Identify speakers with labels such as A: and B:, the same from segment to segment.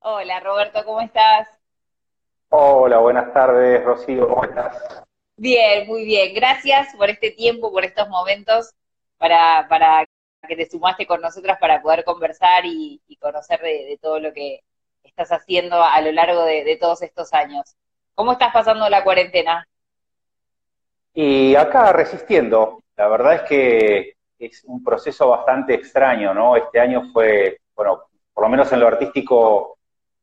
A: Hola Roberto, ¿cómo estás?
B: Hola, buenas tardes, Rocío, ¿cómo estás?
A: Bien, muy bien. Gracias por este tiempo, por estos momentos, para, para que te sumaste con nosotras para poder conversar y, conocer de, todo lo que estás haciendo a lo largo de, todos estos años. ¿Cómo estás pasando la cuarentena?
B: Y acá resistiendo. La verdad es que es un proceso bastante extraño, ¿no? Este año fue, bueno, por lo menos en lo artístico,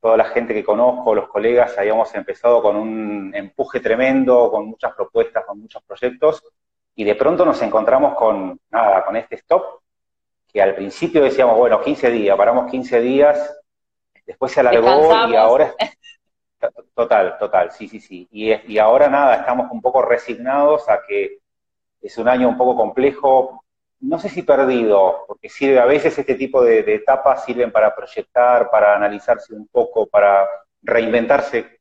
B: toda la gente que conozco, los colegas, habíamos empezado con un empuje tremendo, con muchas propuestas, con muchos proyectos, y de pronto nos encontramos con, nada, con este stop, que al principio decíamos, bueno, 15 días, paramos 15 días, después se alargó y ahora... Total, total, sí, sí, sí. Y, y ahora nada, estamos un poco resignados a que es un año un poco complejo, no sé si perdido, porque sirve a veces este tipo de, etapas sirven para proyectar, para analizarse un poco, para reinventarse,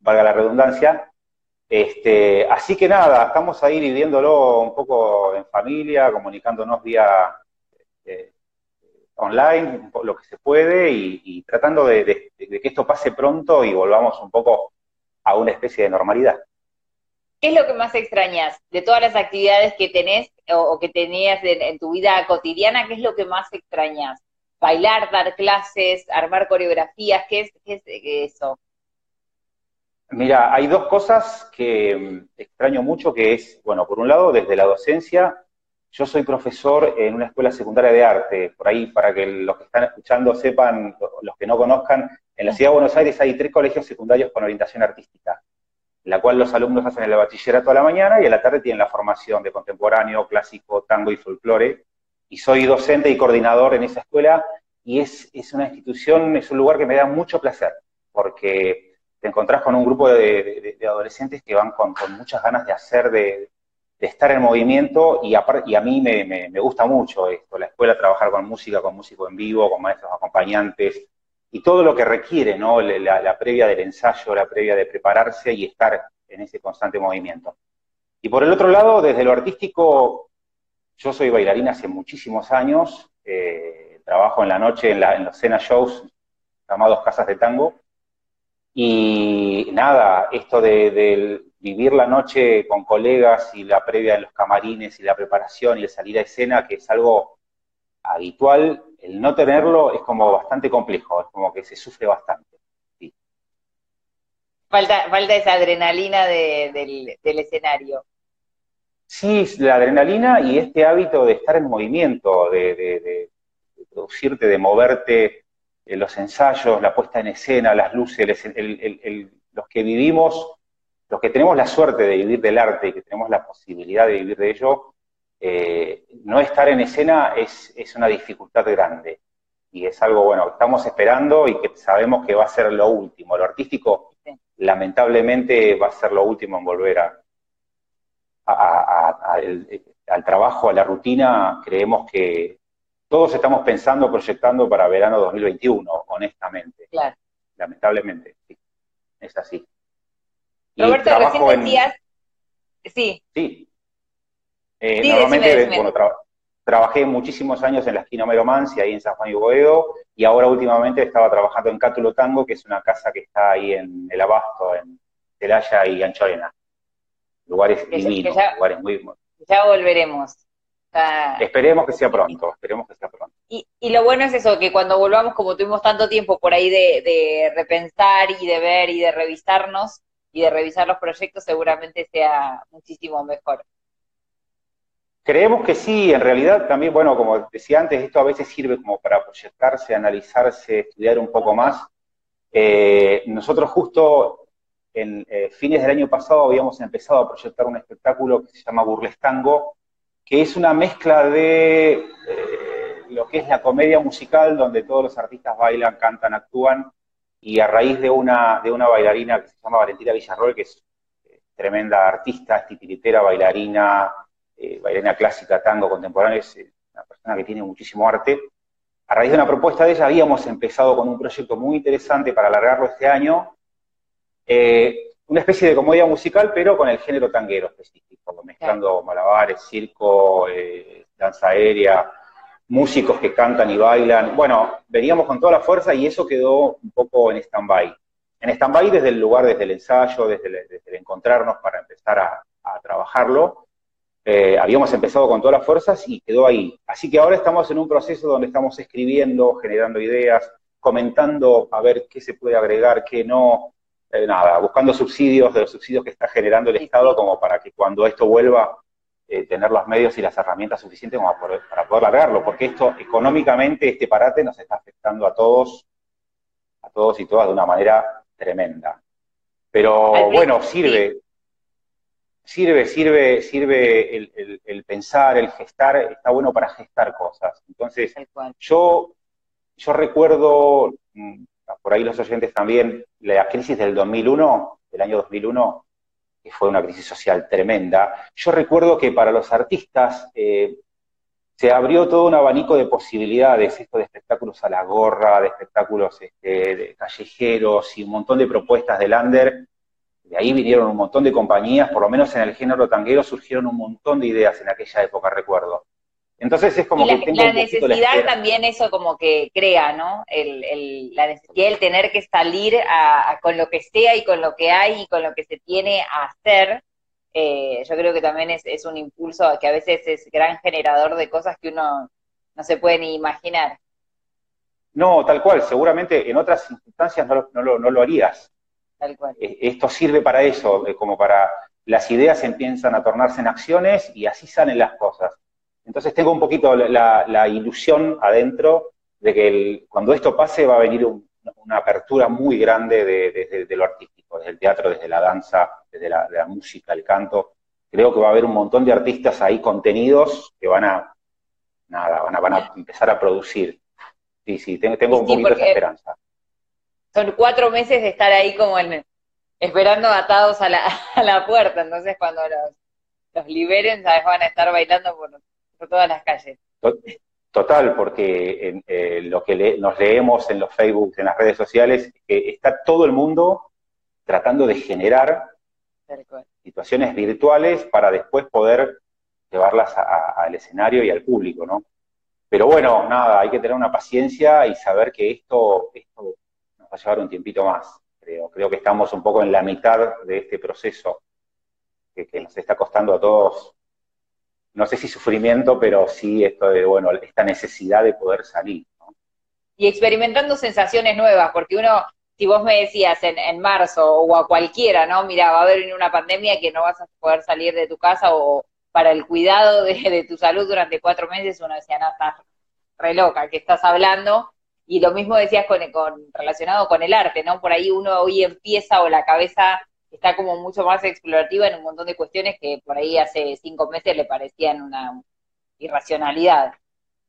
B: valga la redundancia. Este, así que nada, estamos ahí viviéndolo un poco en familia, comunicándonos vía eh, online, lo que se puede, y, tratando de que esto pase pronto y volvamos un poco a una especie de normalidad.
A: ¿Qué es lo que más extrañas de todas las actividades que tenés o, que tenías en, tu vida cotidiana? ¿Qué es lo que más extrañas? ¿Bailar, dar clases, armar coreografías? ¿Qué es, qué es eso?
B: Mira, hay dos cosas que mm, extraño mucho, que es, bueno, por un lado, desde la docencia, yo soy profesor en una escuela secundaria de arte, por ahí para que los que están escuchando sepan, los que no conozcan, en la ciudad de Buenos Aires hay tres colegios secundarios con orientación artística la cual los alumnos hacen el bachillerato a la mañana y a la tarde tienen la formación de contemporáneo, clásico, tango y folclore. Y soy docente y coordinador en esa escuela y es, es una institución, es un lugar que me da mucho placer, porque te encontrás con un grupo de, adolescentes que van con, muchas ganas de hacer, de, estar en movimiento y, y a mí me, me, gusta mucho esto, la escuela, trabajar con música, con músico en vivo, con maestros acompañantes, y todo lo que requiere, ¿no? La, previa del ensayo, la previa de prepararse y estar en ese constante movimiento. Y por el otro lado, desde lo artístico, yo soy bailarina hace muchísimos años, eh, trabajo en la noche en, los cena shows llamados casas de tango, y nada, esto de, vivir la noche con colegas y la previa en los camarines y la preparación y el salir a escena, que es algo habitual, el no tenerlo es como bastante complejo, es como que se sufre bastante.
A: Falta, falta esa adrenalina del, escenario.
B: Sí, la adrenalina y este hábito de estar en movimiento, de, producirte, de moverte, en los ensayos, la puesta en escena, las luces, los que vivimos, los que tenemos la suerte de vivir del arte y que tenemos la posibilidad de vivir de ello, eh, no estar en escena es, una dificultad grande. Y es algo, bueno, que estamos esperando y que sabemos que va a ser lo último. Lo artístico, lamentablemente, va a ser lo último en volver a, al trabajo, a la rutina. Creemos que todos estamos pensando, proyectando para verano 2021, honestamente.
A: Claro.
B: Lamentablemente, sí. Es así.
A: Roberto, recién decías... Sí.
B: Sí. Eh, normalmente, bueno, trabajé muchísimos años en la esquina Mance ahí en San Juan y Boedo, y ahora últimamente estaba trabajando en Cátulo Tango, que es una casa que está ahí en el Abasto, en Celaya y Anchorena. Lugares divinos, lugares muy...
A: Ya volveremos.
B: Esperemos que sea pronto, esperemos que sea pronto.
A: Y, lo bueno es eso, que cuando volvamos, como tuvimos tanto tiempo por ahí de, de repensar y de ver y de revisarnos y de revisar los proyectos, seguramente sea muchísimo mejor.
B: Creemos que sí, en realidad también, bueno, como decía antes, esto a veces sirve como para proyectarse, analizarse, estudiar un poco más. Eh, nosotros justo en eh, fines del año pasado habíamos empezado a proyectar un espectáculo que se llama Burlestango, que es una mezcla de eh, lo que es la comedia musical, donde todos los artistas bailan, cantan, actúan, y a raíz de una, de una bailarina que se llama Valentina Villarroel, que es tremenda artista, titiritera, bailarina, eh, bailarina clásica, tango, contemporáneo, es eh, una persona que tiene muchísimo arte. A raíz de una propuesta de ella habíamos empezado con un proyecto muy interesante para alargarlo este año, eh, una especie de comedia musical, pero con el género tanguero específico, mezclando malabares, circo, danza aérea, músicos que cantan y bailan. Bueno, veníamos con toda la fuerza y eso quedó un poco en stand-by. En stand-by desde el lugar, desde el ensayo, desde el, encontrarnos para empezar a, trabajarlo. Eh, habíamos empezado con todas las fuerzas y quedó ahí. Así que ahora estamos en un proceso donde estamos escribiendo, generando ideas, comentando a ver qué se puede agregar, qué no, eh, nada, buscando subsidios de los subsidios que está generando el Estado como para que cuando esto vuelva eh, tener los medios y las herramientas suficientes como para poder, largarlo, porque esto económicamente, este parate nos está afectando a todos, a todos y todas de una manera tremenda. Pero bueno, sirve, sirve, sirve, sirve el, el, pensar, el gestar, está bueno para gestar cosas. Entonces, yo, yo recuerdo, mm, por ahí los oyentes también, la crisis del 2001, del año 2001, que fue una crisis social tremenda, yo recuerdo que para los artistas eh, se abrió todo un abanico de posibilidades, esto de espectáculos a la gorra, de espectáculos este, callejeros y un montón de propuestas de Lander. De ahí vinieron un montón de compañías, por lo menos en el género tanguero surgieron un montón de ideas en aquella época, recuerdo. Entonces es como
A: que la, tengo la necesidad también eso como que crea, ¿no? El, la necesidad del tener que salir con lo que sea y con lo que hay y con lo que se tiene a hacer. Eh, yo creo que también es, un impulso que a veces es gran generador de cosas que uno no se puede ni imaginar.
B: No, tal cual. Seguramente en otras circunstancias no lo, no lo, harías. Tal cual. E, esto sirve para eso, eh, como para las ideas empiezan a tornarse en acciones y así salen las cosas. Entonces tengo un poquito la, ilusión adentro de que cuando esto pase va a venir una apertura muy grande de, lo artístico, desde el teatro, desde la danza, desde la, música, el canto. Creo que va a haber un montón de artistas ahí contenidos que van a, nada, van a, empezar a producir. Sí, sí, tengo, un poquito de esperanza.
A: Son cuatro meses de estar ahí como en, esperando atados a la, a la puerta, entonces cuando los, los liberen, ¿sabes? Van a estar bailando por, por todas las calles.
B: Total, porque eh, lo que nos leemos en los Facebook, en las redes sociales, es que está todo el mundo tratando de generar situaciones virtuales para después poder llevarlas al escenario y al público, ¿no? Pero bueno, nada, hay que tener una paciencia y saber que esto, esto a llevar un tiempito más, creo. Creo que estamos un poco en la mitad de este proceso que, nos está costando a todos no sé si sufrimiento, pero sí esto de, bueno, esta necesidad de poder salir.
A: Y experimentando sensaciones nuevas, porque uno, si vos me decías en, en marzo o a cualquiera, ¿no? Mira, va a haber una pandemia que no vas a poder salir de tu casa o para el cuidado de, tu salud durante cuatro meses, uno decía, no, estás re loca, que estás hablando? Y lo mismo decías con, con, relacionado con el arte, ¿no? Por ahí uno hoy empieza o la cabeza está como mucho más explorativa en un montón de cuestiones que por ahí hace cinco meses le parecían una irracionalidad.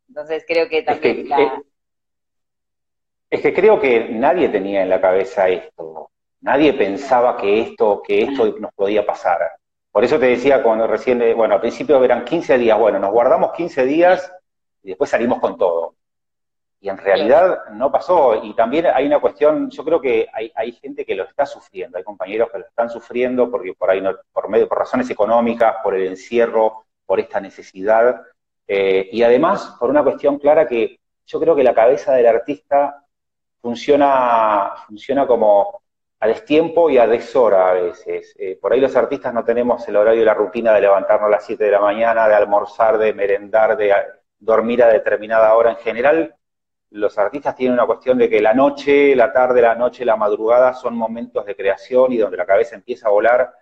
A: Entonces creo que también
B: es que, eh, es que creo que nadie tenía en la cabeza esto. Nadie pensaba que esto, que esto nos podía pasar. Por eso te decía cuando recién, eh, bueno, al principio eran 15 días, bueno, nos guardamos 15 días y después salimos con todo. Y en realidad no pasó. Y también hay una cuestión, yo creo que hay, hay, gente que lo está sufriendo, hay compañeros que lo están sufriendo porque por ahí no, por medio, por razones económicas, por el encierro, por esta necesidad. Eh, y además, por una cuestión clara que yo creo que la cabeza del artista funciona, funciona como a destiempo y a deshora a veces. Eh, por ahí los artistas no tenemos el horario y la rutina de levantarnos a las 7 de la mañana, de almorzar, de merendar, de dormir a determinada hora. En general, los artistas tienen una cuestión de que la noche, la tarde, la noche, la madrugada son momentos de creación y donde la cabeza empieza a volar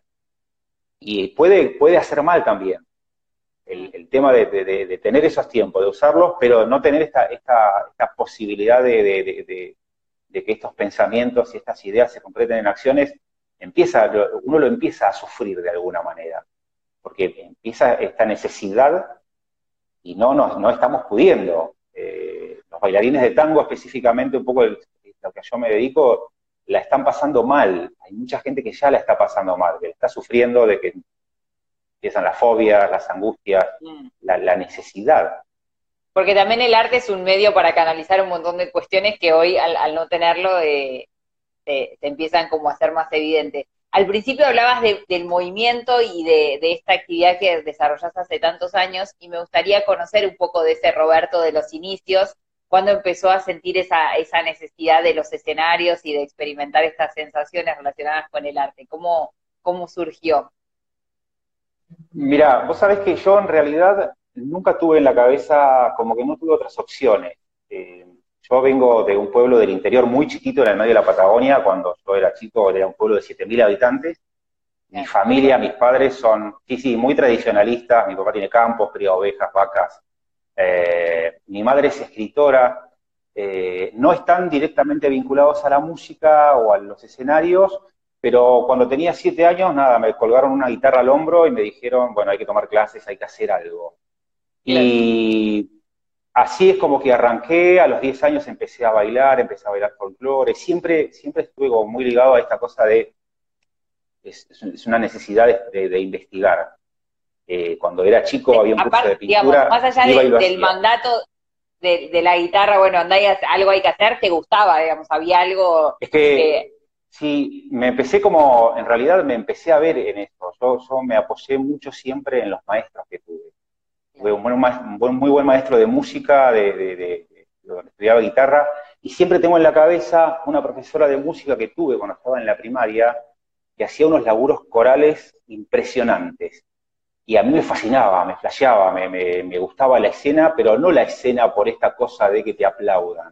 B: y puede, puede hacer mal también. El, tema de, tener esos tiempos, de usarlos, pero no tener esta, esta, posibilidad de, que estos pensamientos y estas ideas se completen en acciones, empieza, uno lo empieza a sufrir de alguna manera, porque empieza esta necesidad y no, no estamos pudiendo. Eh, los bailarines de tango específicamente, un poco lo que yo me dedico, la están pasando mal. Hay mucha gente que ya la está pasando mal, que está sufriendo de que empiezan las fobias, las angustias, mm. la, necesidad.
A: Porque también el arte es un medio para canalizar un montón de cuestiones que hoy, al, no tenerlo, eh, te, empiezan como a ser más evidentes. al principio hablabas del movimiento y de, esta actividad que desarrollas hace tantos años y me gustaría conocer un poco de ese Roberto de los inicios, cuando empezó a sentir esa, esa necesidad de los escenarios y de experimentar estas sensaciones relacionadas con el arte. ¿Cómo, cómo surgió?
B: Mira, vos sabés que yo en realidad nunca tuve en la cabeza, como que no tuve otras opciones. Eh, yo vengo de un pueblo del interior muy chiquito en el medio de la Patagonia, cuando yo era chico era un pueblo de 7.000 habitantes. Mi familia, mis padres son, sí, sí, muy tradicionalistas, mi papá tiene campos, cría ovejas, vacas. Eh, mi madre es escritora, eh, no están directamente vinculados a la música o a los escenarios, pero cuando tenía siete años, nada, me colgaron una guitarra al hombro y me dijeron, bueno, hay que tomar clases, hay que hacer algo. Y así es como que arranqué, a los 10 años empecé a bailar, empecé a bailar folclore, siempre, siempre estuve muy ligado a esta cosa de, es, una necesidad de, investigar. Eh, cuando era chico había un curso de pintura.
A: más allá del mandato de, la guitarra, bueno, algo hay que hacer, ¿te gustaba, digamos? Había algo...
B: Es que, sí, me empecé como, en realidad me empecé a ver en esto. yo me apoyé mucho siempre en los maestros que tuve un, muy buen maestro de música, de, donde estudiaba guitarra, y siempre tengo en la cabeza una profesora de música que tuve cuando estaba en la primaria, que hacía unos laburos corales impresionantes. Y a mí me fascinaba, me flasheaba, me, me, gustaba la escena, pero no la escena por esta cosa de que te aplaudan,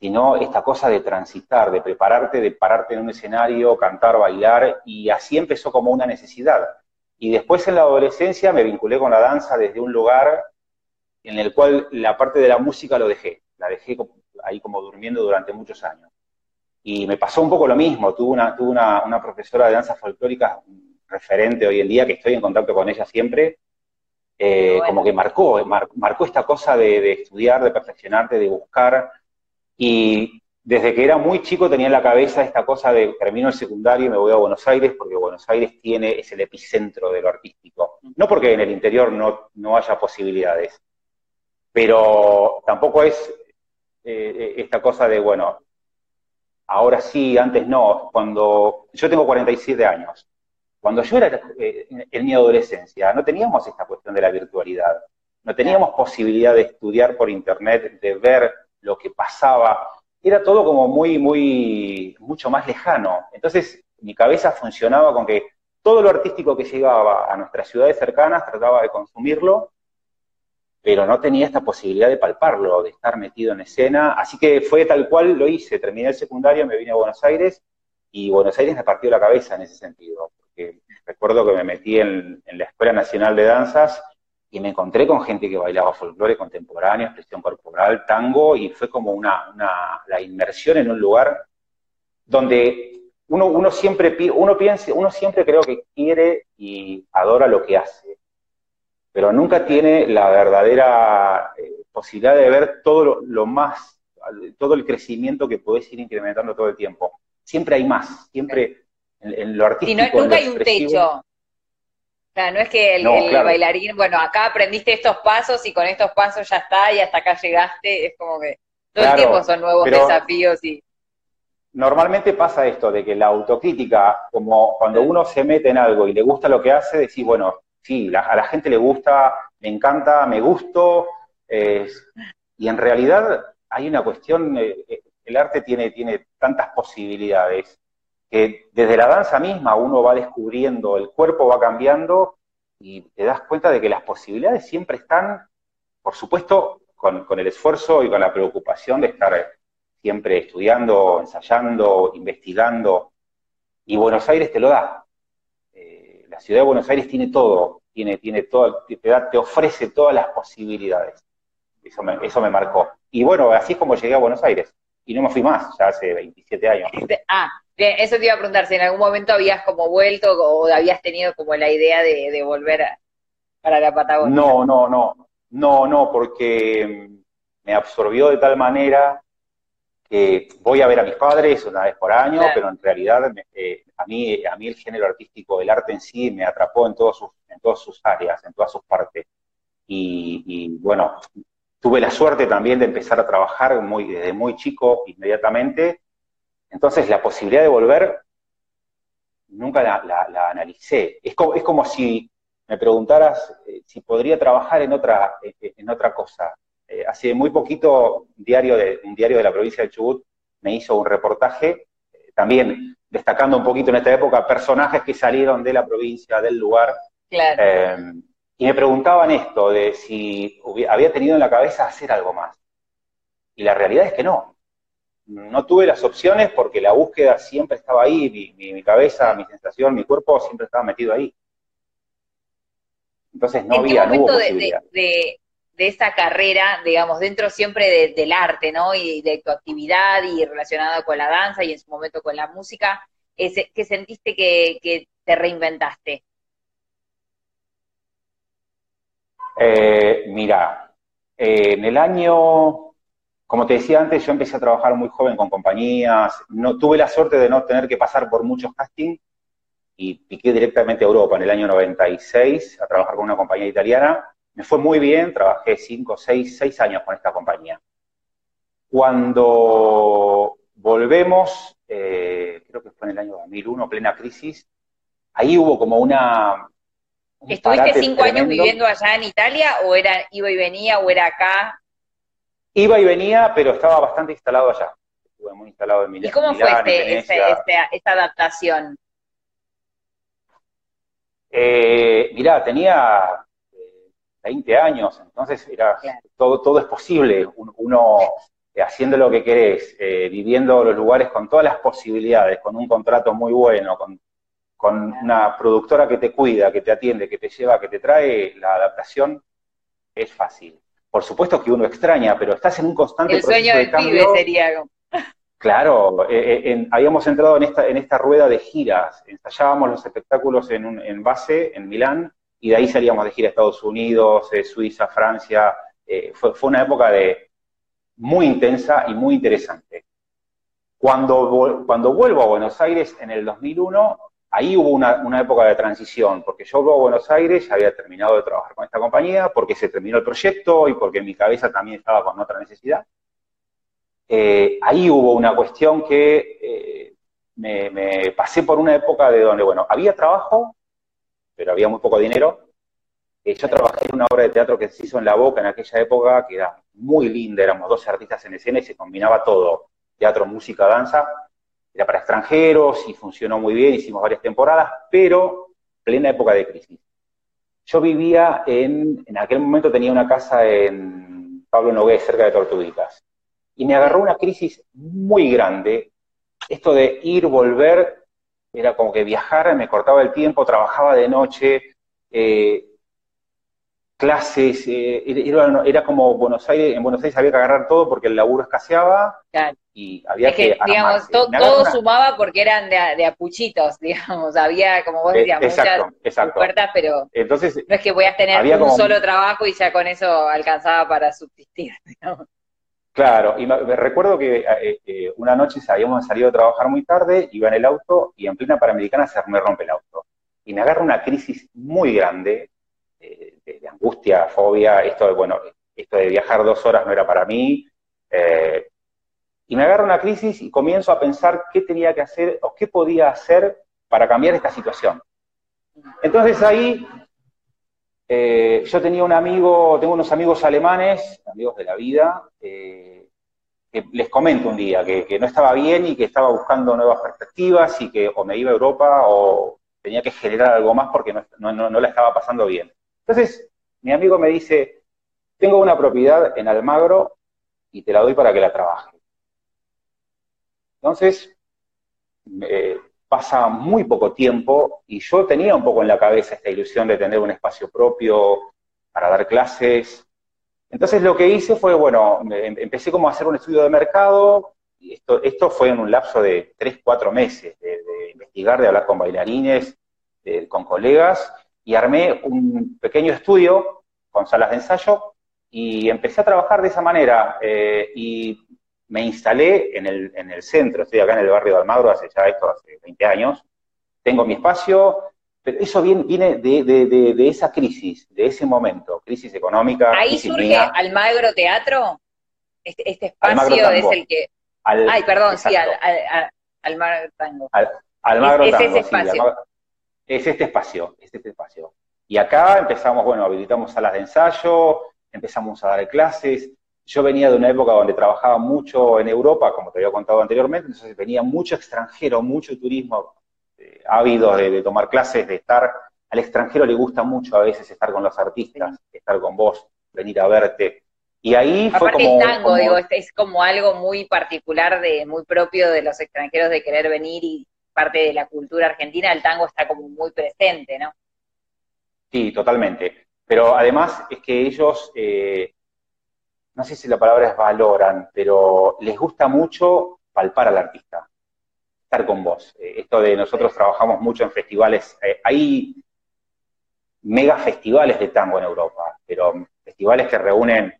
B: sino esta cosa de transitar, de prepararte, de pararte en un escenario, cantar, bailar, y así empezó como una necesidad. Y después en la adolescencia me vinculé con la danza desde un lugar en el cual la parte de la música lo dejé, la dejé ahí como durmiendo durante muchos años. Y me pasó un poco lo mismo, tuve una, tuve una, profesora de danza folclórica referente hoy en día, que estoy en contacto con ella siempre, eh, como que marcó, marcó esta cosa de, de, estudiar, de perfeccionarte, de buscar, y desde que era muy chico tenía en la cabeza esta cosa de termino el secundario y me voy a Buenos Aires, porque Buenos Aires tiene, es el epicentro de lo artístico. No porque en el interior no, no haya posibilidades, pero tampoco es eh, esta cosa de, bueno, ahora sí, antes no. Cuando yo tengo 47 años, cuando yo era eh, en mi adolescencia, no teníamos esta cuestión de la virtualidad, no teníamos posibilidad de estudiar por internet, de ver lo que pasaba era todo como muy, muy, mucho más lejano. Entonces, mi cabeza funcionaba con que todo lo artístico que llegaba a nuestras ciudades cercanas trataba de consumirlo, pero no tenía esta posibilidad de palparlo, de estar metido en escena. Así que fue tal cual lo hice. Terminé el secundario, me vine a Buenos Aires y Buenos Aires me partió la cabeza en ese sentido. Recuerdo que me metí en, la Escuela Nacional de Danzas y me encontré con gente que bailaba folclore contemporáneo, expresión corporal, tango, y fue como una, la inmersión en un lugar donde uno, uno siempre uno piensa, uno siempre creo que quiere y adora lo que hace, pero nunca tiene la verdadera eh, posibilidad de ver todo lo, más, todo el crecimiento que podés ir incrementando todo el tiempo. Siempre hay más, siempre en, lo artístico.
A: Y nunca hay un techo no es que el, bailarín, bueno, acá aprendiste estos pasos y con estos pasos ya está y hasta acá llegaste, es como que todo el tiempo son nuevos desafíos y...
B: Normalmente pasa esto, de que la autocrítica, como cuando uno se mete en algo y le gusta lo que hace, decís, bueno, sí, a la gente le gusta, me encanta, me gusto, y en realidad hay una cuestión, eh, eh, el arte tiene, tiene tantas posibilidades que desde la danza misma uno va descubriendo, el cuerpo va cambiando y te das cuenta de que las posibilidades siempre están, por supuesto, con, el esfuerzo y con la preocupación de estar siempre estudiando, ensayando, investigando, y Buenos Aires te lo da. Eh, la ciudad de Buenos Aires tiene todo, tiene, tiene todo, te, da, te ofrece todas las posibilidades. Eso me, eso me marcó. Y bueno, así es como llegué a Buenos Aires. Y no me fui más, ya hace 27 años.
A: Ah, eso te iba a preguntar, si en algún momento habías como vuelto o habías tenido como la idea de, volver para la Patagonia.
B: No, no, no, no, no, porque me absorbió de tal manera que voy a ver a mis padres una vez por año, pero en realidad eh, a, mí, a mí el género artístico, el arte en sí, me atrapó en, todos sus, en todas sus áreas, en todas sus partes. Y, bueno, tuve la suerte también de empezar a trabajar muy, desde muy chico, inmediatamente, entonces, la posibilidad de volver nunca la, analicé. Es como, es como si me preguntaras eh, si podría trabajar en otra, en otra cosa. Eh, hace muy poquito, diario de, un diario de la provincia de Chubut me hizo un reportaje, eh, también destacando un poquito en esta época personajes que salieron de la provincia, del lugar. y me preguntaban esto, de si había tenido en la cabeza hacer algo más. Y la realidad es que no. No tuve las opciones porque la búsqueda siempre estaba ahí, mi, cabeza, mi sensación, mi cuerpo siempre estaba metido ahí. Entonces no había, no hubo posibilidad.
A: De, de, esa carrera, digamos, dentro siempre del arte, ¿no? Y de tu actividad y relacionada con la danza y en su momento con la música, ¿qué sentiste que, te reinventaste?
B: Eh, mira, eh, en el año como te decía antes, yo empecé a trabajar muy joven con compañías, no tuve la suerte de no tener que pasar por muchos castings y piqué directamente a Europa en el año 96 a trabajar con una compañía italiana. Me fue muy bien, trabajé 5, 6, 6 años con esta compañía. Cuando volvemos, eh, creo que fue en el año 2001, plena crisis, ahí hubo como una...
A: ¿Estuviste cinco años viviendo allá en Italia o era iba y venía o era acá
B: Iba y venía, pero estaba bastante instalado allá. Estuve muy instalado en Milán.
A: ¿Y cómo fue este, esta adaptación?
B: Eh, mirá, tenía 20 eh, años, entonces era todo, todo es posible. Uno eh, haciendo lo que querés, eh, viviendo los lugares con todas las posibilidades, con un contrato muy bueno, con, con una productora que te cuida, que te atiende, que te lleva, que te trae, la adaptación es fácil por supuesto que uno extraña, pero estás en un constante
A: El sueño del pibe sería
B: Claro, eh, eh, habíamos entrado en esta, en esta rueda de giras, ensayábamos los espectáculos en, un, en base, en Milán, y de ahí salíamos de gira a Estados Unidos, eh, Suiza, Francia. fue, fue, una época de, muy intensa y muy interesante. Cuando, cuando vuelvo a Buenos Aires en el 2001, ahí hubo una, época de transición, porque yo luego a Buenos Aires, ya había terminado de trabajar con esta compañía, porque se terminó el proyecto y porque mi cabeza también estaba con otra necesidad. Eh, ahí hubo una cuestión que eh, me, pasé por una época de donde, bueno, había trabajo, pero había muy poco dinero. Eh, yo trabajé en una obra de teatro que se hizo en La Boca en aquella época, que era muy linda, éramos dos artistas en escena y se combinaba todo, teatro, música, danza, era para extranjeros y funcionó muy bien, hicimos varias temporadas, pero plena época de crisis. Yo vivía en, en aquel momento tenía una casa en Pablo Nogués, cerca de Tortuguitas, y me agarró una crisis muy grande. Esto de ir, volver, era como que viajar, me cortaba el tiempo, trabajaba de noche, eh, clases, eh, era, como Buenos Aires, en Buenos Aires había que agarrar todo porque el laburo escaseaba y había
A: es que, digamos, todo sumaba porque eran de, apuchitos, digamos, había, como vos decías, muchas puertas, pero Entonces, no es que voy a tener un solo trabajo y ya con eso alcanzaba para subsistir, digamos.
B: Claro, y me, recuerdo que eh, eh, una noche habíamos salido a trabajar muy tarde, iba en el auto y en plena Panamericana se me rompe el auto. Y me agarra una crisis muy grande, de, angustia, fobia, esto de, bueno, esto de viajar dos horas no era para mí. Eh, y me agarra una crisis y comienzo a pensar qué tenía que hacer o qué podía hacer para cambiar esta situación. Entonces ahí eh, yo tenía un amigo, tengo unos amigos alemanes, amigos de la vida, eh, que les comento un día que, no estaba bien y que estaba buscando nuevas perspectivas y que o me iba a Europa o tenía que generar algo más porque no, no, no la estaba pasando bien. Entonces, mi amigo me dice, tengo una propiedad en Almagro y te la doy para que la trabaje. Entonces, pasa muy poco tiempo y yo tenía un poco en la cabeza esta ilusión de tener un espacio propio para dar clases. Entonces lo que hice fue, bueno, em, empecé como a hacer un estudio de mercado, y esto, fue en un lapso de tres, cuatro meses, de, investigar, de hablar con bailarines, con colegas, y armé un pequeño estudio con salas de ensayo y empecé a trabajar de esa manera eh, y me instalé en el, en el centro, estoy acá en el barrio de Almagro hace ya esto, hace 20 años, tengo mi espacio, pero eso viene, viene de, de, esa crisis, de ese momento, crisis económica.
A: Ahí surge Almagro Teatro, este, este espacio es el que... ay, perdón, sí, al, Almagro Tango.
B: Almagro
A: es,
B: Tango,
A: ese
B: sí,
A: espacio.
B: Almagro- es este espacio, es este espacio. Y acá empezamos, bueno, habilitamos salas de ensayo, empezamos a dar clases. Yo venía de una época donde trabajaba mucho en Europa, como te había contado anteriormente, entonces venía mucho extranjero, mucho turismo, eh, ávidos de, de tomar clases, de estar. Al extranjero le gusta mucho a veces estar con los artistas, estar con vos, venir a verte. Y ahí fue como.
A: el tango,
B: como-
A: digo, es, es como algo muy particular, de muy propio de los extranjeros de querer venir y parte de la cultura argentina, el tango está como muy presente, ¿no?
B: Sí, totalmente. Pero además es que ellos, eh, no sé si la palabra es valoran, pero les gusta mucho palpar al artista, estar con vos. Eh, esto de nosotros trabajamos mucho en festivales, eh, hay mega festivales de tango en Europa, pero festivales que reúnen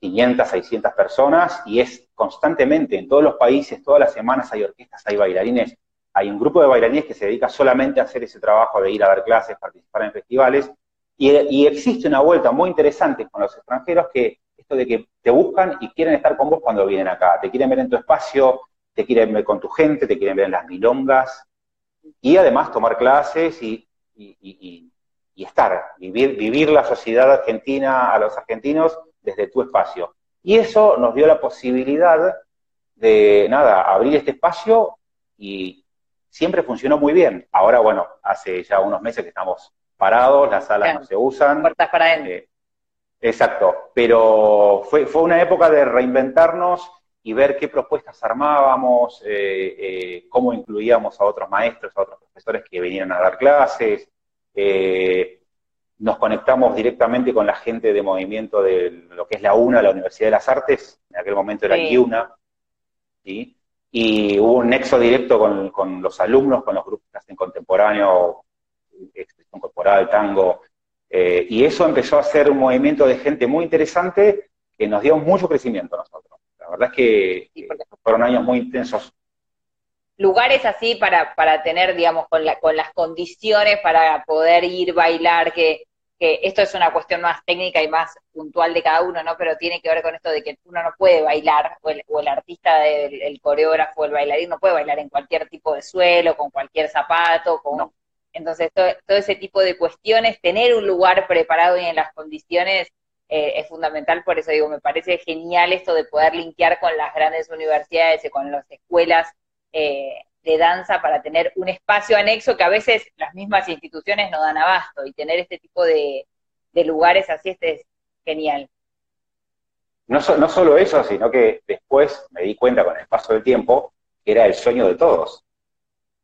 B: 500, 600 personas y es constantemente en todos los países, todas las semanas hay orquestas, hay bailarines, hay un grupo de bailarines que se dedica solamente a hacer ese trabajo de ir a dar clases, participar en festivales, y, y existe una vuelta muy interesante con los extranjeros que de que te buscan y quieren estar con vos cuando vienen acá, te quieren ver en tu espacio, te quieren ver con tu gente, te quieren ver en las milongas, y además tomar clases y, y- y- estar, vivir, vivir la sociedad argentina a los argentinos desde tu espacio. Y eso nos dio la posibilidad de, nada, abrir este espacio y siempre funcionó muy bien. Ahora, bueno, hace ya unos meses que estamos parados, las salas no se usan.
A: Puertas para adentro.
B: Eh, exacto, pero fue, fue una época de reinventarnos y ver qué propuestas armábamos, eh, eh, cómo incluíamos a otros maestros, a otros profesores que vinieran a dar clases. eh, nos conectamos directamente con la gente de movimiento de lo que es la UNA, la Universidad de las Artes, en aquel momento era
A: Sí.
B: IUNA, ¿sí? y hubo un nexo directo con, con los alumnos, con los grupos que hacen contemporáneo, expresión corporal, tango, eh, y eso empezó a ser un movimiento de gente muy interesante que nos dio mucho crecimiento a nosotros. La verdad es que
A: Sí,
B: eh, fueron años muy intensos.
A: lugares así para, para tener, digamos, con, la, con las condiciones para poder ir, bailar, que, que esto es una cuestión más técnica y más puntual de cada uno, ¿no? Pero tiene que ver con esto de que uno no puede bailar, o el, o el artista, el coreógrafo, el bailarín, no puede bailar en cualquier tipo de suelo, con cualquier zapato, con...
B: No.
A: Entonces, todo, todo ese tipo de cuestiones, tener un lugar preparado y en las condiciones eh, es fundamental, por eso digo, me parece genial esto de poder linkear con las grandes universidades y con las escuelas eh, de danza para tener un espacio anexo que a veces las mismas instituciones no dan abasto y tener este tipo de, de lugares así este es genial.
B: No, so- no solo eso, sino que después me di cuenta con el paso del tiempo que era el sueño de todos.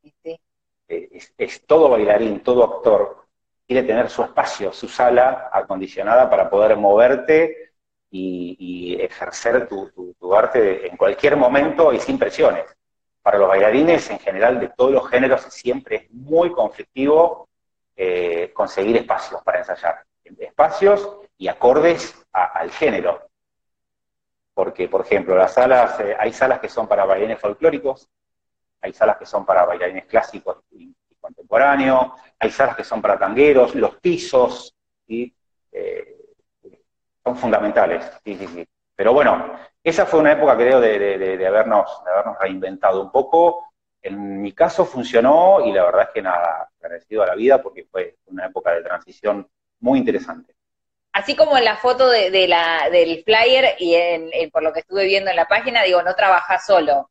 A: ¿viste?
B: Eh, Es, todo bailarín, todo actor, quiere tener su espacio, su sala acondicionada para poder moverte y, ejercer tu, arte en cualquier momento y sin presiones. Para los bailarines en general de todos los géneros siempre es muy conflictivo eh, conseguir espacios para ensayar. Espacios y acordes al género. Porque, por ejemplo, las salas, eh, hay salas que son para bailarines folclóricos, hay salas que son para bailarines clásicos y, contemporáneos, hay salas que son para tangueros, los pisos. Eh, son fundamentales. Pero bueno, esa fue una época, creo, de, habernos, de habernos reinventado un poco. En mi caso funcionó y la verdad es que nada, agradecido a la vida porque fue una época de transición muy interesante.
A: Así como en la foto del flyer y en, por lo que estuve viendo en la página, digo, no trabajás solo.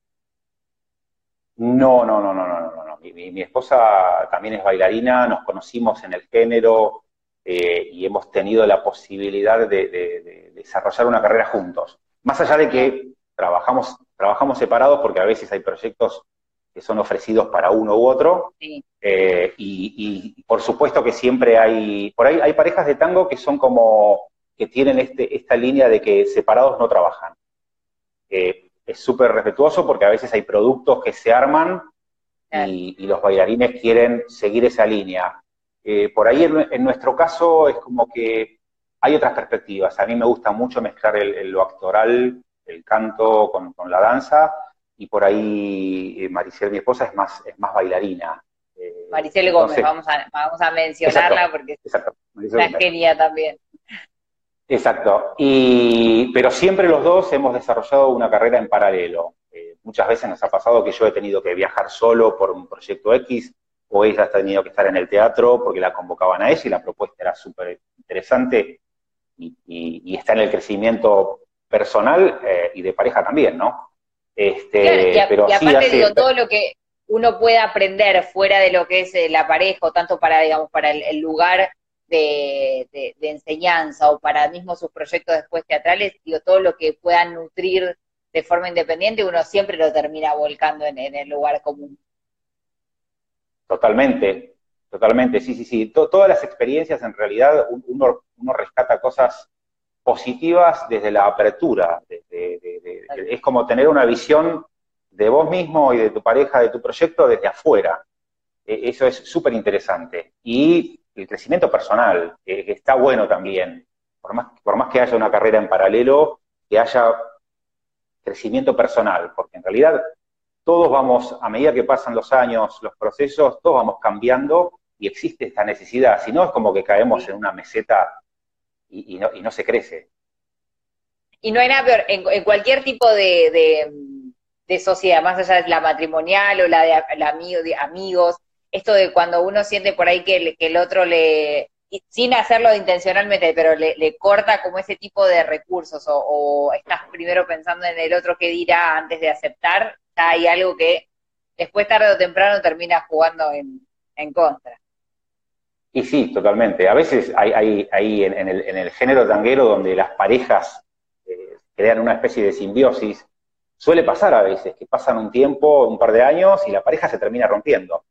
B: No, no, no, no, no, no, no. Mi, mi- mi esposa también es bailarina, nos conocimos en el género eh, y hemos tenido la posibilidad de, de- de desarrollar una carrera juntos. Más allá de que trabajamos, trabajamos separados porque a veces hay proyectos que son ofrecidos para uno u otro,
A: Sí.
B: eh, y, y por supuesto que siempre hay, por ahí hay parejas de tango que son como, que tienen este, esta línea de que separados no trabajan. Eh, es súper respetuoso porque a veces hay productos que se arman y, y los bailarines quieren seguir esa línea. Eh, por ahí en, en nuestro caso es como que hay otras perspectivas. A mí me gusta mucho mezclar el- el- lo actoral, el canto con, con la danza, y por ahí eh, Maricel, mi esposa, es más, es más bailarina. Eh,
A: Maricel Gómez,
B: entonces-
A: vamos a, vamos a mencionarla porque es
B: Exacto,
A: una genia también.
B: Exacto. Y, pero siempre los dos hemos desarrollado una carrera en paralelo. Eh, muchas veces nos ha pasado que yo he tenido que viajar solo por un proyecto X, o ella ha tenido que estar en el teatro porque la convocaban a ella y la propuesta era súper interesante y, está en el crecimiento personal eh, y de pareja también, ¿no?
A: Este, y, pero aparte digo, todo lo que uno puede aprender fuera de lo que es eh, la pareja, o tanto para, digamos, para el, lugar de, enseñanza o para mismo sus proyectos después teatrales, digo, todo lo que puedan nutrir de forma independiente, uno siempre lo termina volcando en, el lugar común.
B: Totalmente, totalmente, sí, sí, sí. todas las experiencias en realidad uno, uno rescata cosas positivas desde la apertura. es como tener una visión de vos mismo y de tu pareja, de tu proyecto desde afuera. E, eso es súper interesante. Y el crecimiento personal, que está bueno también. Por más, por más que haya una carrera en paralelo, que haya crecimiento personal, porque en realidad todos vamos, a medida que pasan los años, los procesos, todos vamos cambiando y existe esta necesidad. Si no, es como que caemos en una meseta y, no, se crece.
A: Y no hay nada peor, en, cualquier tipo de, sociedad, más allá de la matrimonial o la de, amigo, de amigos, esto de cuando uno siente por ahí que, el otro le, sin hacerlo intencionalmente, pero le, corta como ese tipo de recursos, o, estás primero pensando en el otro que dirá antes de aceptar, hay algo que después tarde o temprano termina jugando en contra.
B: Y sí, totalmente. A veces hay, hay, en, el, género tanguero donde las parejas eh, crean una especie de simbiosis, suele pasar a veces que pasan un tiempo, un par de años, y la pareja se termina rompiendo.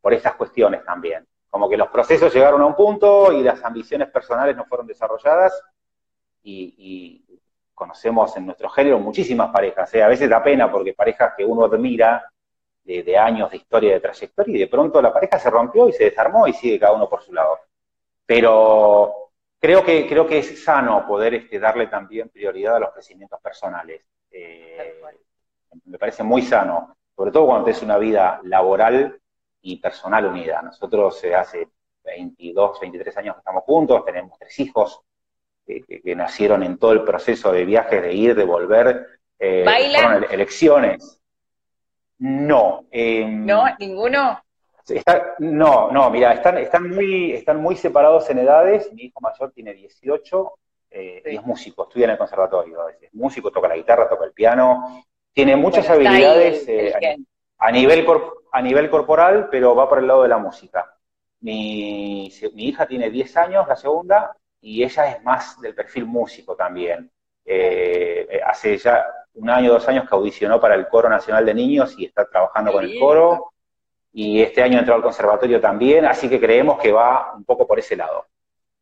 B: Por estas cuestiones también. Como que los procesos llegaron a un punto y las ambiciones personales no fueron desarrolladas y, y conocemos en nuestro género muchísimas parejas. ¿eh? A veces da pena porque parejas que uno admira de, años de historia, de trayectoria, y de pronto la pareja se rompió y se desarmó y sigue cada uno por su lado. Pero creo que, creo que es sano poder este, darle también prioridad a los crecimientos personales. Eh, me parece muy sano, sobre todo cuando es una vida laboral y personal unida. Nosotros eh, hace 22, 23 años que estamos juntos, tenemos tres hijos que, nacieron en todo el proceso de viajes, de ir, de volver. Eh, fueron elecciones. No.
A: Em, ¿No? ¿Ninguno?
B: no, no, mira, están, están, muy, están muy separados en edades. Mi hijo mayor tiene 18 eh, y es músico, estudia en el conservatorio. Es músico, toca la guitarra, toca el piano. Tiene muchas habilidades eh, a, nivel a nivel corporal, pero va por el lado de la música. Mi, mi hija tiene 10 años, la segunda, y ella es más del perfil músico también. Eh, hace ya un año, dos años que audicionó para el Coro Nacional de Niños y está trabajando con el coro. Y este año entró al conservatorio también, así que creemos que va un poco por ese lado.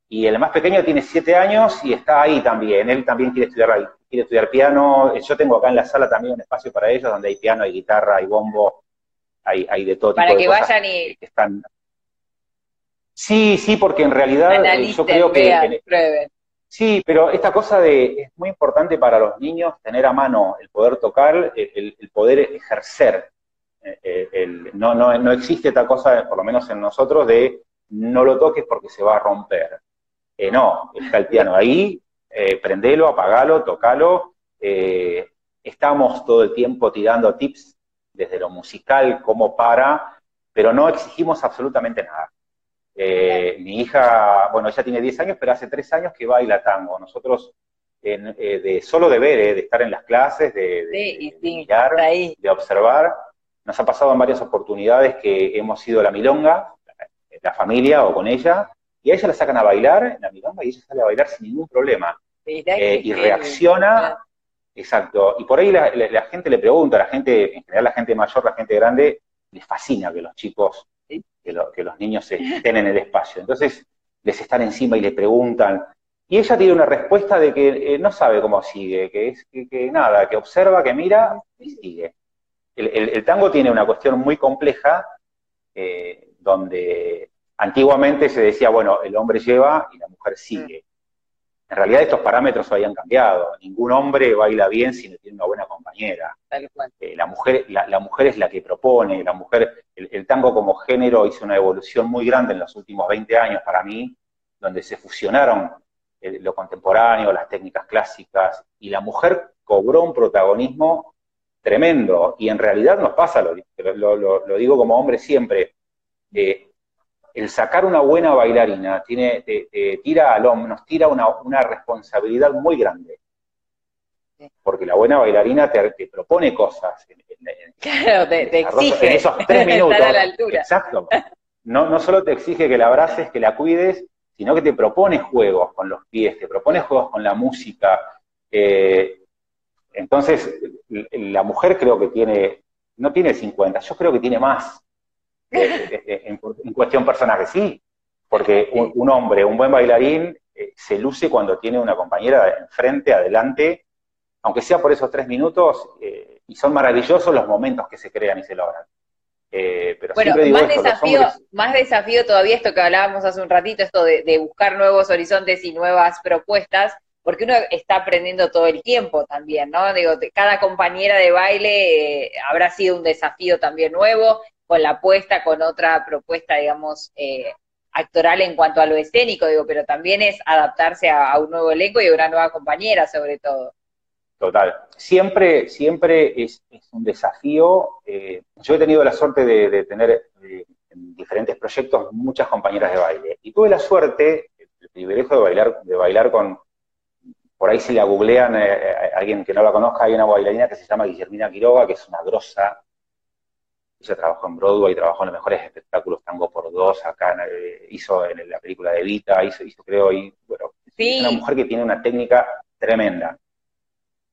B: Y el más pequeño tiene siete años y está ahí también. Él también quiere estudiar, quiere estudiar piano. Yo tengo acá en la sala también un espacio para ellos donde hay piano, hay guitarra, hay bombo, hay, hay de todo
A: para
B: tipo
A: que vayan y...
B: están... Sí, sí, porque en realidad eh, yo creo que... Sí, pero esta cosa de, es muy importante para los niños tener a mano el poder tocar, el, poder ejercer. Eh, eh, no, no, no existe esta cosa, por lo menos en nosotros, de no lo toques porque se va a romper. Eh, no, está el piano ahí, prendelo, apagalo, tocalo. estamos todo el tiempo tirando tips desde lo musical como para, pero no exigimos absolutamente nada. Eh, mi hija, bueno, ella tiene 10 años, pero hace 3 años que baila tango. Nosotros, eh, de solo de ver, eh, de estar en las clases, de, de, mirar, de observar, nos ha pasado en varias oportunidades que hemos ido a la milonga, la familia o con ella, y a ella la sacan a bailar en la milonga y ella sale a bailar sin ningún problema. y reacciona, exacto. Y por ahí la, la, gente le pregunta, la gente, en general la gente mayor, la gente grande, les fascina que los chicos que, los niños estén en el espacio. Entonces les están encima y le preguntan. Y ella tiene una respuesta de que eh, no sabe cómo sigue, que es que, nada, que observa, que mira y sigue. El, tango tiene una cuestión muy compleja eh, donde antiguamente se decía, bueno, el hombre lleva y la mujer sigue. En realidad estos parámetros habían cambiado. Ningún hombre baila bien si no tiene una buena compañera. Eh, la, mujer, la, mujer es la que propone, la mujer, el, tango como género hizo una evolución muy grande en los últimos 20 años para mí, donde se fusionaron eh, lo contemporáneo, las técnicas clásicas, y la mujer cobró un protagonismo tremendo. Y en realidad nos pasa, lo, lo, digo como hombre siempre, eh, el sacar una buena bailarina tiene, tira al hombre, nos tira una, responsabilidad muy grande. Porque la buena bailarina te, propone cosas.
A: claro, te, exige.
B: En esos tres minutos. Exacto. No, no solo te exige que la abraces, que la cuides, sino que te propone juegos con los pies, te propone juegos con la música. Eh, entonces, la mujer creo que tiene, no tiene 50, yo creo que tiene más. En, cuestión personal, sí, porque un, hombre, un buen bailarín, eh, se luce cuando tiene una compañera enfrente, adelante, aunque sea por esos tres minutos, eh, y son maravillosos los momentos que se crean y se logran.
A: Eh, pero bueno, más, desafío, más desafío todavía esto que hablábamos hace un ratito, esto de, buscar nuevos horizontes y nuevas propuestas, porque uno está aprendiendo todo el tiempo también, ¿no? Digo, cada compañera de baile habrá sido un desafío también nuevo, con la apuesta, con otra propuesta, digamos, eh, actoral en cuanto a lo escénico, digo, pero también es adaptarse a, un nuevo elenco y a una nueva compañera, sobre todo.
B: Total. Siempre, siempre es, un desafío. Eh, yo he tenido la suerte de, tener eh, en diferentes proyectos muchas compañeras de baile. Y tuve la suerte, el privilegio de bailar, de bailar con, por ahí si la googlean, alguien que no la conozca, hay una bailarina que se llama Guillermina Quiroga, que es una grosa ella trabajó en Broadway, trabajó en los mejores espectáculos Tango por Dos, acá eh, hizo en la película de Vita, hizo, hizo creo, y bueno, es una mujer que tiene una técnica tremenda.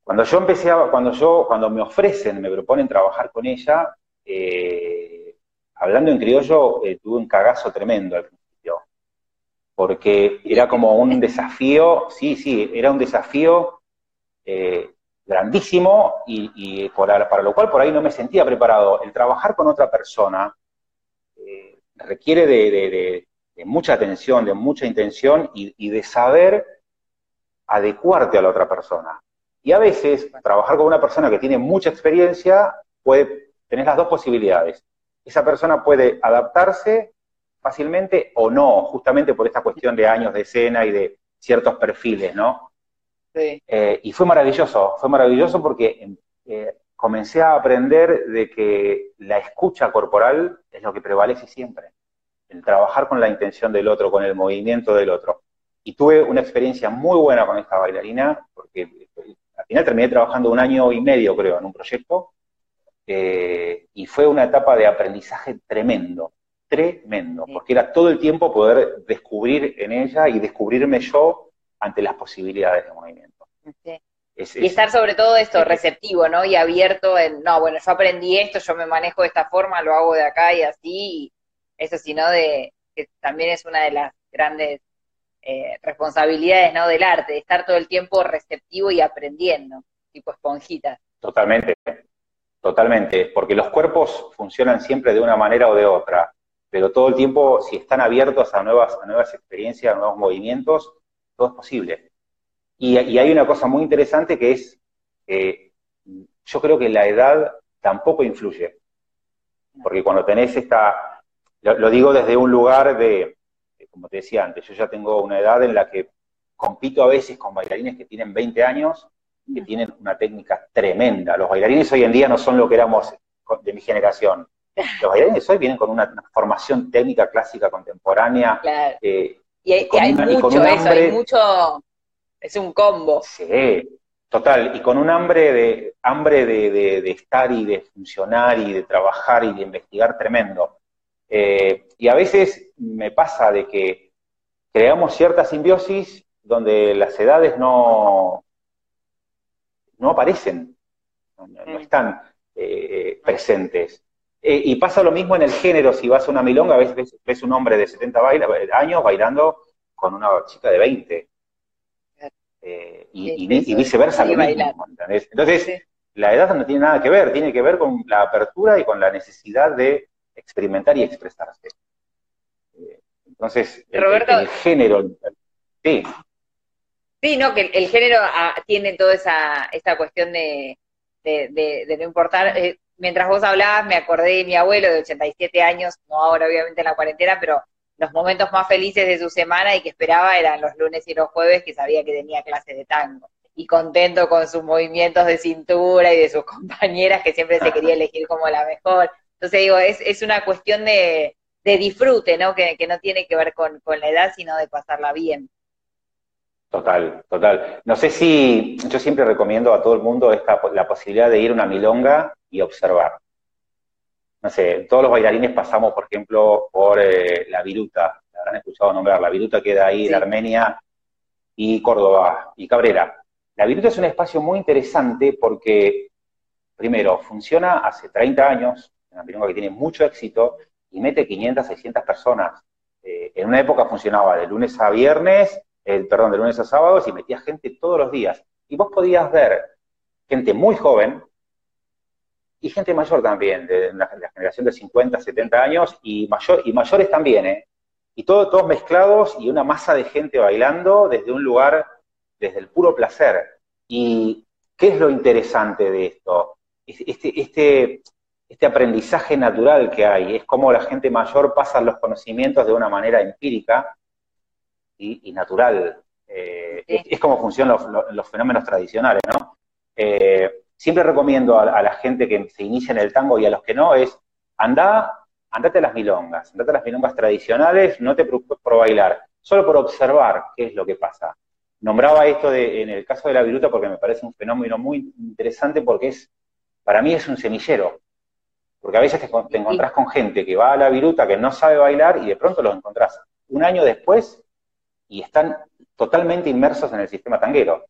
B: Cuando yo empecé a, cuando yo, cuando me ofrecen, me proponen trabajar con ella, eh, hablando en criollo, eh, tuve un cagazo tremendo al principio. Porque era como un desafío, sí, sí, era un desafío grandísimo y, para lo cual por ahí no me sentía preparado. El trabajar con otra persona eh, requiere de, mucha atención, de mucha intención y, de saber adecuarte a la otra persona. Y a veces trabajar con una persona que tiene mucha experiencia puede tener las dos posibilidades. Esa persona puede adaptarse fácilmente o no, justamente por esta cuestión de años de escena y de ciertos perfiles, ¿no? Eh, y fue maravilloso, fue maravilloso porque eh, comencé a aprender de que la escucha corporal es lo que prevalece siempre. El trabajar con la intención del otro, con el movimiento del otro. Y tuve una experiencia muy buena con esta bailarina, porque eh, al final terminé trabajando un año y medio, creo, en un proyecto, y fue una etapa de aprendizaje tremendo, tremendo, porque era todo el tiempo poder descubrir en ella y descubrirme yo ante las posibilidades de movimiento.
A: y estar sobre todo esto, receptivo, ¿no? Y abierto en, no, bueno, yo aprendí esto, yo me manejo de esta forma, lo hago de acá y así, y eso sino de, que también es una de las grandes eh, responsabilidades, ¿no? Del arte, de estar todo el tiempo receptivo y aprendiendo, tipo esponjita.
B: Totalmente, totalmente, porque los cuerpos funcionan siempre de una manera o de otra, pero todo el tiempo, si están abiertos a nuevas, a nuevas experiencias, a nuevos movimientos, todo es posible. Y, hay una cosa muy interesante que es, yo creo que la edad tampoco influye. Porque cuando tenés esta, lo, digo desde un lugar de, como te decía antes, yo ya tengo una edad en la que compito a veces con bailarines que tienen 20 años, que tienen una técnica tremenda. Los bailarines hoy en día no son lo que éramos de mi generación. Los bailarines hoy vienen con una, formación técnica clásica contemporánea
A: eh, y hay, mucho eso, hay mucho, es un combo.
B: Sí, total, y con un hambre de, hambre de, estar y de funcionar y de trabajar y de investigar tremendo. Eh, y a veces me pasa de que creamos cierta simbiosis donde las edades no, no aparecen, no, mm. están eh, presentes. Eh, y pasa lo mismo en el género, si vas a una milonga, a veces ves, un hombre de 70 años bailando con una chica de 20. Eh, y, viceversa lo mismo, Entonces, la edad no tiene nada que ver, tiene que ver con la apertura y con la necesidad de experimentar y expresarse. Eh, entonces, el, género, sí.
A: Sí, no, que el, género ah, tiene toda esa, esta cuestión de, de, no importar mientras vos hablabas, me acordé de mi abuelo de 87 años, no ahora obviamente en la cuarentena, pero los momentos más felices de su semana y que esperaba eran los lunes y los jueves, que sabía que tenía clases de tango. y contento con sus movimientos de cintura y de sus compañeras que siempre se quería elegir como la mejor. Entonces digo, es, es una cuestión de, de disfrute, ¿no? Que, que, no tiene que ver con, con la edad, sino de pasarla bien.
B: Total, total. No sé si yo siempre recomiendo a todo el mundo esta, la posibilidad de ir a una milonga y observar. No sé, todos los bailarines pasamos, por ejemplo, por eh, la Viruta, la habrán escuchado nombrar, la Viruta queda ahí en Armenia y Córdoba y Cabrera. La Viruta es un espacio muy interesante porque, primero, funciona hace 30 años, una milonga que tiene mucho éxito, y mete 500, 600 personas. Eh, en una época funcionaba de lunes a viernes, eh, perdón, de lunes a sábados y metía gente todos los días. Y vos podías ver gente muy joven y gente mayor también, de la, generación de 50, 70 años y, mayor, y mayores también, ¿eh? Y todo, todos mezclados y una masa de gente bailando desde un lugar, desde el puro placer. ¿Y qué es lo interesante de esto? Este, este, este aprendizaje natural que hay, es como la gente mayor pasa los conocimientos de una manera empírica y, natural. Eh, es, como funcionan los, fenómenos tradicionales, ¿no? Eh, siempre recomiendo a, la gente que se inicia en el tango y a los que no, es anda, andate a las milongas, andate a las milongas tradicionales, no te preocupes por bailar, solo por observar qué es lo que pasa. Nombraba esto de, en el caso de la viruta porque me parece un fenómeno muy interesante porque es, para mí es un semillero. Porque a veces te, encontrás con gente que va a la viruta, que no sabe bailar, y de pronto los encontrás un año después y están totalmente inmersos en el sistema tanguero.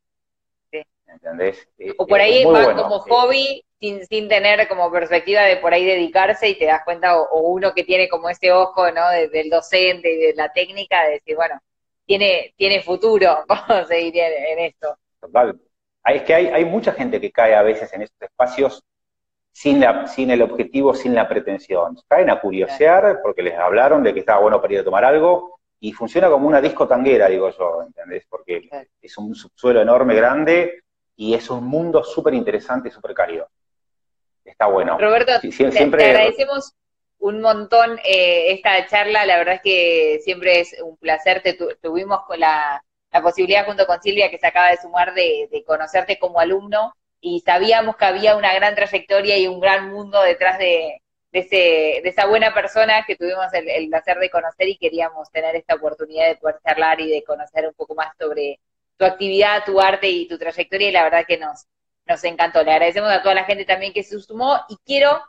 A: ¿Entendés? Eh, o por ahí va como hobby, sin, sin tener como perspectiva de por ahí dedicarse y te das cuenta, o, uno que tiene como ese ojo, ¿no? del docente y de la técnica, de decir, bueno, tiene, tiene futuro, ¿cómo se diría en, esto?
B: Total. Es que hay, hay mucha gente que cae a veces en estos espacios sin, la, sin el objetivo, sin la pretensión. Caen a curiosear porque les hablaron de que estaba bueno para ir a tomar algo y funciona como una disco tanguera, digo yo, ¿entendés? Porque es un subsuelo enorme, grande y es un mundo súper interesante y súper cálido. Está bueno.
A: Roberto, siempre... te, agradecemos un montón eh, esta charla, la verdad es que siempre es un placer, te tuvimos con la, posibilidad junto con Silvia que se acaba de sumar de conocerte como alumno y sabíamos que había una gran trayectoria y un gran mundo detrás de, de, esa buena persona que tuvimos el, placer de conocer y queríamos tener esta oportunidad de poder charlar y de conocer un poco más sobre tu actividad, tu arte y tu trayectoria y la verdad que nos, nos encantó. Le agradecemos a toda la gente también que se sumó y quiero,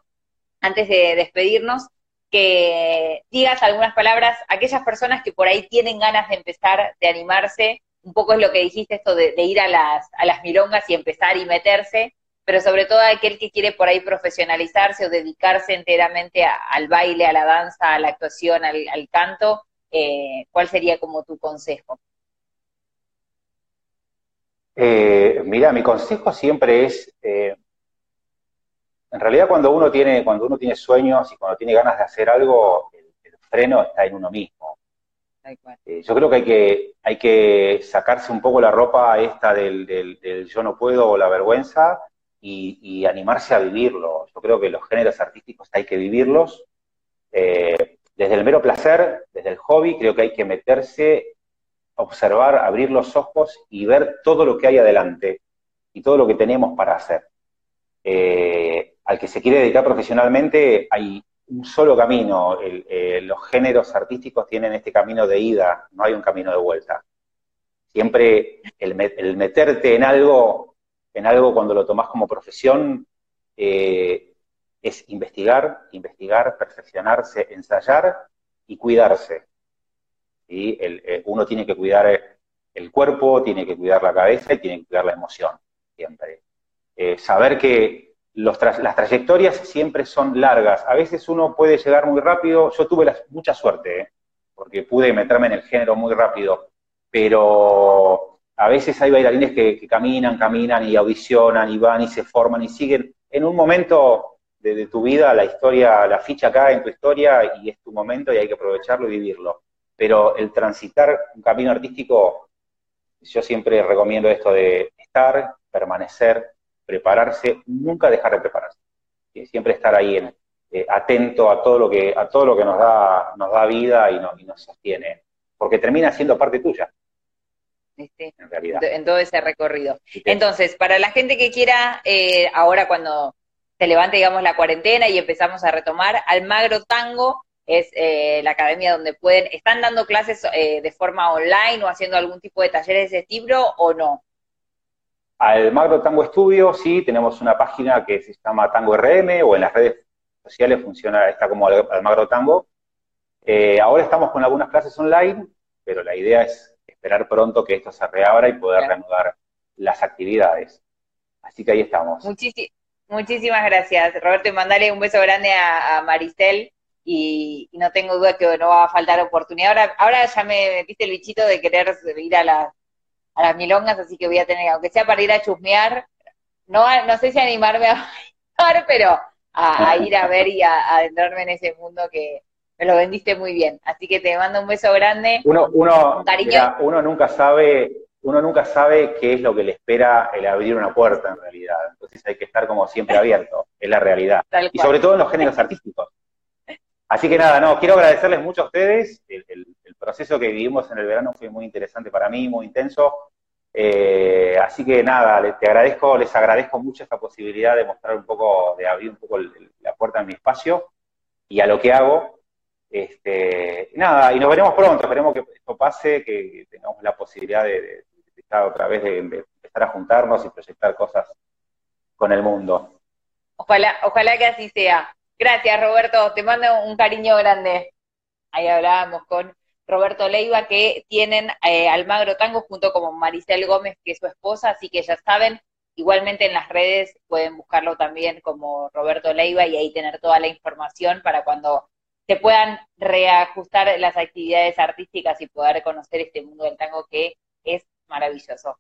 A: antes de despedirnos, que digas algunas palabras a aquellas personas que por ahí tienen ganas de empezar, de animarse un poco es lo que dijiste esto de, ir a las, a las milongas y empezar y meterse, pero sobre todo aquel que quiere por ahí profesionalizarse o dedicarse enteramente al baile, a la danza, a la actuación, al, canto, eh, ¿cuál sería como tu consejo?
B: Eh, mira, mi consejo siempre es, eh, en realidad cuando uno tiene, cuando uno tiene sueños y cuando tiene ganas de hacer algo, el freno está en uno mismo. Eh, yo creo que hay, que hay que sacarse un poco la ropa esta del, del, yo no puedo o la vergüenza y, animarse a vivirlo. Yo creo que los géneros artísticos hay que vivirlos. Eh, desde el mero placer, desde el hobby, creo que hay que meterse, observar, abrir los ojos y ver todo lo que hay adelante y todo lo que tenemos para hacer. Eh, al que se quiere dedicar profesionalmente, hay un solo camino. Eh, los géneros artísticos tienen este camino de ida, no hay un camino de vuelta. Siempre el, meterte en algo, en algo cuando lo tomás como profesión, eh, es investigar, investigar, perfeccionarse, ensayar y cuidarse. Y eh, uno tiene que cuidar el cuerpo, tiene que cuidar la cabeza y tiene que cuidar la emoción, siempre. saber que las trayectorias siempre son largas. A veces uno puede llegar muy rápido. Yo tuve mucha suerte, ¿eh? porque pude meterme en el género muy rápido. Pero a veces hay bailarines que, caminan, caminan y audicionan y van y se forman y siguen. En un momento de, tu vida, la historia, la ficha cae en tu historia y es tu momento y hay que aprovecharlo y vivirlo. Pero el transitar un camino artístico, yo siempre recomiendo esto de estar, permanecer, prepararse, nunca dejar de prepararse. Siempre estar ahí en, eh, atento a todo lo que, a todo lo que nos da, nos da vida y, y nos sostiene, porque termina siendo parte tuya.
A: este, en realidad. En todo ese recorrido. Entonces, para la gente que quiera, eh, ahora cuando se levante, digamos, la cuarentena y empezamos a retomar, Almagro Tango es eh, la academia donde pueden, ¿están dando clases eh, de forma online o haciendo algún tipo de talleres de ese tipo o no?
B: Almagro Tango Estudio, sí, tenemos una página que se llama Tango RM o en las redes sociales funciona, está como Almagro Tango. ahora estamos con algunas clases online, pero la idea es esperar pronto que esto se reabra y poder reanudar las actividades. Así que ahí estamos.
A: muchísimas gracias, Roberto, y mandale un beso grande a, Maricel y, no tengo duda que no va a faltar oportunidad. Ahora, ahora ya me metiste el bichito de querer ir a las, a las milongas, así que voy a tener, aunque sea para ir a chusmear, no, no sé si animarme a bailar, pero a, ir a ver y a adentrarme en ese mundo que, me lo vendiste muy bien. Así que te mando un beso grande.
B: Uno, uno, uno nunca sabe, uno nunca sabe qué es lo que le espera el abrir una puerta en realidad. Entonces hay que estar como siempre abierto, es la realidad. y sobre todo en los géneros artísticos. Así que nada, no, quiero agradecerles mucho a ustedes. El, proceso que vivimos en el verano fue muy interesante para mí, muy intenso. Eh, así que nada, les, te agradezco, les agradezco mucho esta posibilidad de mostrar un poco, de abrir un poco la puerta en mi espacio y a lo que hago. Este, nada, y nos veremos pronto, esperemos que esto pase, que tengamos la posibilidad de, estar otra vez, de, empezar a juntarnos y proyectar cosas con el mundo.
A: Ojalá, ojalá que así sea. Gracias, Roberto. Te mando un cariño grande. Ahí hablábamos con Roberto Leiva, que tienen eh, Almagro Tango junto con Maricel Gómez, que es su esposa, así que ya saben, igualmente en las redes pueden buscarlo también como Roberto Leiva y ahí tener toda la información para cuando se puedan reajustar las actividades artísticas y poder conocer este mundo del tango que es maravilloso.